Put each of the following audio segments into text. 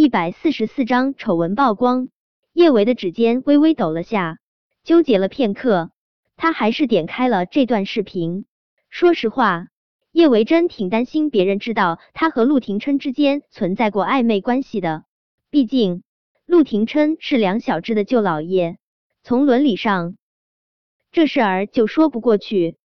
一百四十四章丑闻曝光，叶维的指尖微微抖了下，纠结了片刻，他还是点开了这段视频。说实话，叶维真挺担心别人知道他和陆廷琛之间存在过暧昧关系的。毕竟，陆廷琛是梁小芝的舅老爷，从伦理上，这事儿就说不过去。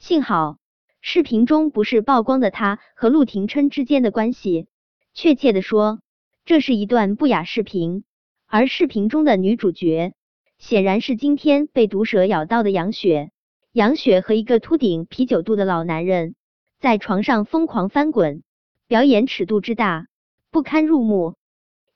幸好，视频中不是曝光的他和陆廷琛之间的关系。确切的说，这是一段不雅视频，而视频中的女主角显然是今天被毒蛇咬到的杨雪。杨雪和一个秃顶啤酒肚的老男人在床上疯狂翻滚，表演尺度之大，不堪入目。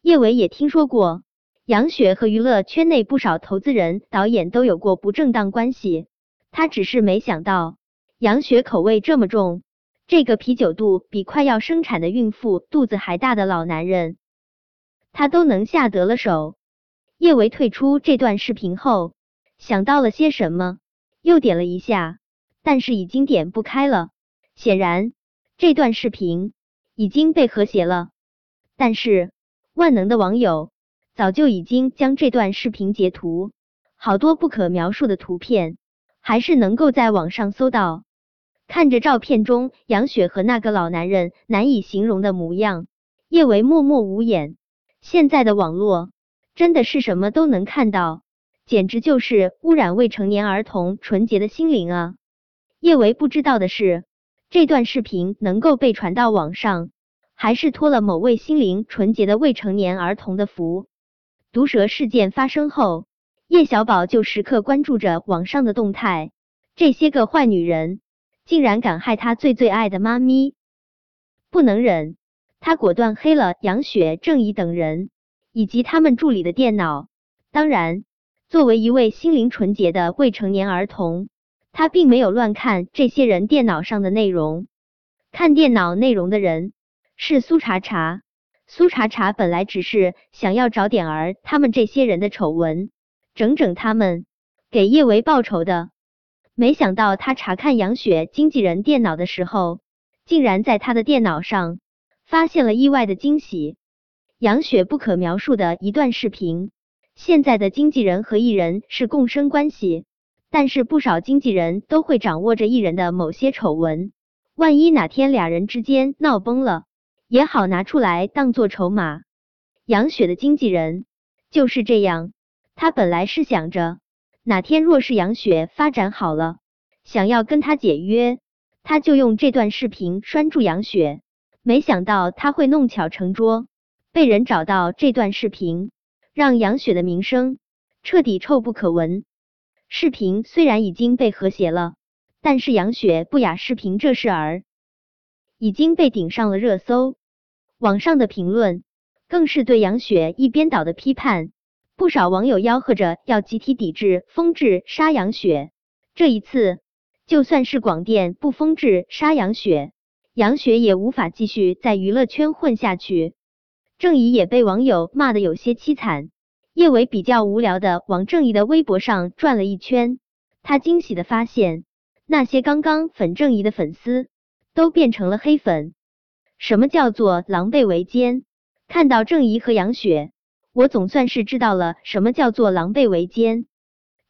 叶伟也听说过，杨雪和娱乐圈内不少投资人、导演都有过不正当关系，他只是没想到杨雪口味这么重。这个啤酒肚比快要生产的孕妇肚子还大的老男人，他都能下得了手。叶维退出这段视频后，想到了些什么，又点了一下，但是已经点不开了。显然，这段视频已经被和谐了。但是，万能的网友早就已经将这段视频截图，好多不可描述的图片，还是能够在网上搜到。看着照片中杨雪和那个老男人难以形容的模样，叶维默默无言。现在的网络真的是什么都能看到，简直就是污染未成年儿童纯洁的心灵啊！叶维不知道的是，这段视频能够被传到网上，还是托了某位心灵纯洁的未成年儿童的福。毒蛇事件发生后，叶小宝就时刻关注着网上的动态，这些个坏女人。竟然敢害他最最爱的妈咪，不能忍！他果断黑了杨雪、郑怡等人以及他们助理的电脑。当然，作为一位心灵纯洁的未成年儿童，他并没有乱看这些人电脑上的内容。看电脑内容的人是苏茶茶。苏茶茶本来只是想要找点儿他们这些人的丑闻，整整他们，给叶维报仇的。没想到他查看杨雪经纪人电脑的时候，竟然在他的电脑上发现了意外的惊喜。杨雪不可描述的一段视频。现在的经纪人和艺人是共生关系，但是不少经纪人都会掌握着艺人的某些丑闻，万一哪天俩人之间闹崩了，也好拿出来当做筹码。杨雪的经纪人就是这样，他本来是想着。哪天若是杨雪发展好了，想要跟他解约，他就用这段视频拴住杨雪。没想到他会弄巧成拙，被人找到这段视频，让杨雪的名声彻底臭不可闻。视频虽然已经被和谐了，但是杨雪不雅视频这事儿已经被顶上了热搜，网上的评论更是对杨雪一边倒的批判。不少网友吆喝着要集体抵制、封制杀杨雪。这一次，就算是广电不封制杀杨雪，杨雪也无法继续在娱乐圈混下去。郑怡也被网友骂得有些凄惨。叶伟比较无聊的往郑怡的微博上转了一圈，他惊喜的发现，那些刚刚粉郑怡的粉丝都变成了黑粉。什么叫做狼狈为奸？看到郑怡和杨雪。我总算是知道了什么叫做狼狈为奸，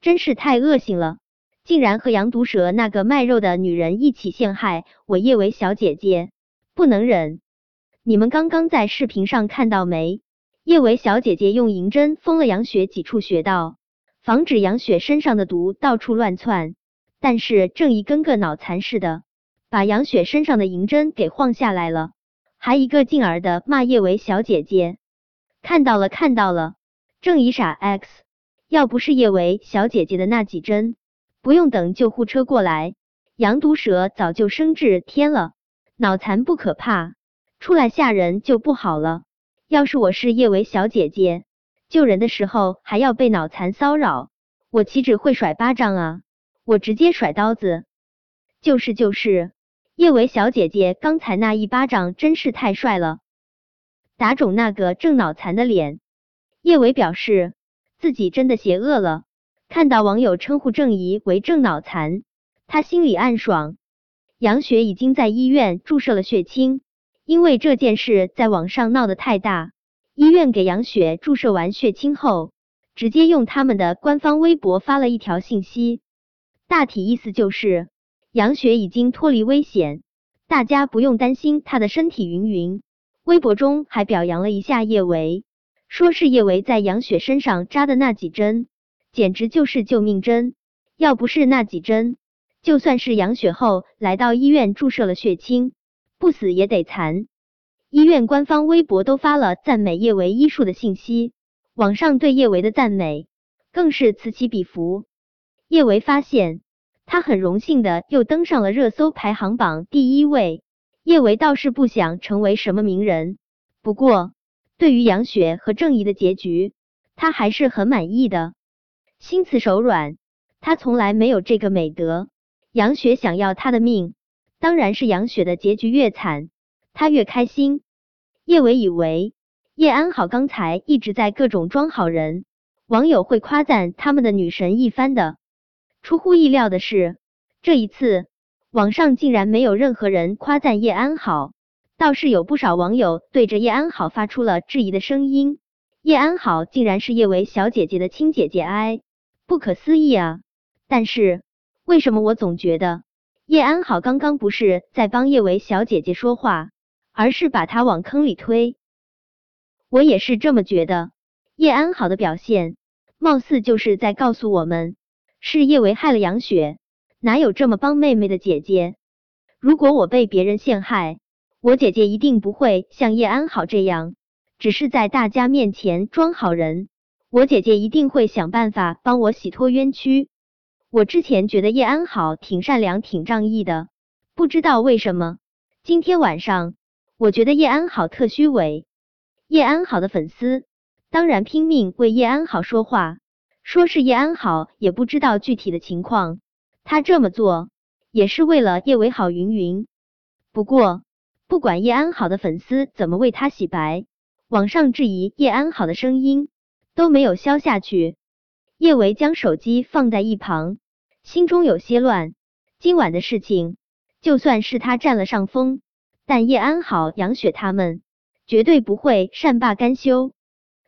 真是太恶心了！竟然和杨毒蛇那个卖肉的女人一起陷害我叶维小姐姐，不能忍！你们刚刚在视频上看到没？叶维小姐姐用银针封了杨雪几处穴道，防止杨雪身上的毒到处乱窜。但是郑怡跟个脑残似的，把杨雪身上的银针给晃下来了，还一个劲儿的骂叶维小姐姐。看到了，看到了，郑怡傻 X，要不是叶维小姐姐的那几针，不用等救护车过来，羊毒蛇早就升至天了。脑残不可怕，出来吓人就不好了。要是我是叶维小姐姐，救人的时候还要被脑残骚扰，我岂止会甩巴掌啊，我直接甩刀子。就是就是，叶维小姐姐刚才那一巴掌真是太帅了。打肿那个正脑残的脸，叶伟表示自己真的邪恶了。看到网友称呼郑怡为郑脑残，他心里暗爽。杨雪已经在医院注射了血清，因为这件事在网上闹得太大，医院给杨雪注射完血清后，直接用他们的官方微博发了一条信息，大体意思就是杨雪已经脱离危险，大家不用担心她的身体云云。微博中还表扬了一下叶维，说是叶维在杨雪身上扎的那几针，简直就是救命针，要不是那几针，就算是杨雪后来到医院注射了血清，不死也得残。医院官方微博都发了赞美叶维医术的信息，网上对叶维的赞美更是此起彼伏。叶维发现，他很荣幸的又登上了热搜排行榜第一位。叶维倒是不想成为什么名人，不过对于杨雪和郑怡的结局，他还是很满意的。心慈手软，他从来没有这个美德。杨雪想要他的命，当然是杨雪的结局越惨。他越开心。叶伟以为叶安好刚才一直在各种装好人，网友会夸赞他们的女神一番的。出乎意料的是，这一次网上竟然没有任何人夸赞叶安好，倒是有不少网友对着叶安好发出了质疑的声音。叶安好竟然是叶维小姐姐的亲姐姐，哎，不可思议啊！但是为什么我总觉得叶安好刚刚不是在帮叶维小姐姐说话？而是把她往坑里推，我也是这么觉得。叶安好的表现，貌似就是在告诉我们，是叶维害了杨雪，哪有这么帮妹妹的姐姐？如果我被别人陷害，我姐姐一定不会像叶安好这样，只是在大家面前装好人。我姐姐一定会想办法帮我洗脱冤屈。我之前觉得叶安好挺善良、挺仗义的，不知道为什么今天晚上。我觉得叶安好特虚伪，叶安好的粉丝当然拼命为叶安好说话，说是叶安好也不知道具体的情况，他这么做也是为了叶伟好云云。不过不管叶安好的粉丝怎么为他洗白，网上质疑叶安好的声音都没有消下去。叶维将手机放在一旁，心中有些乱。今晚的事情，就算是他占了上风。但叶安好、杨雪他们绝对不会善罢甘休。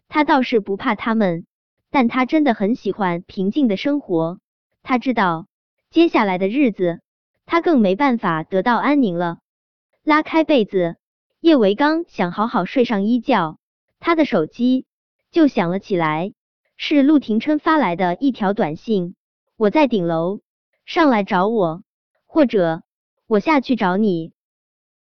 他倒是不怕他们，但他真的很喜欢平静的生活。他知道接下来的日子，他更没办法得到安宁了。拉开被子，叶维刚想好好睡上一觉，他的手机就响了起来，是陆廷琛发来的一条短信：“我在顶楼，上来找我，或者我下去找你。”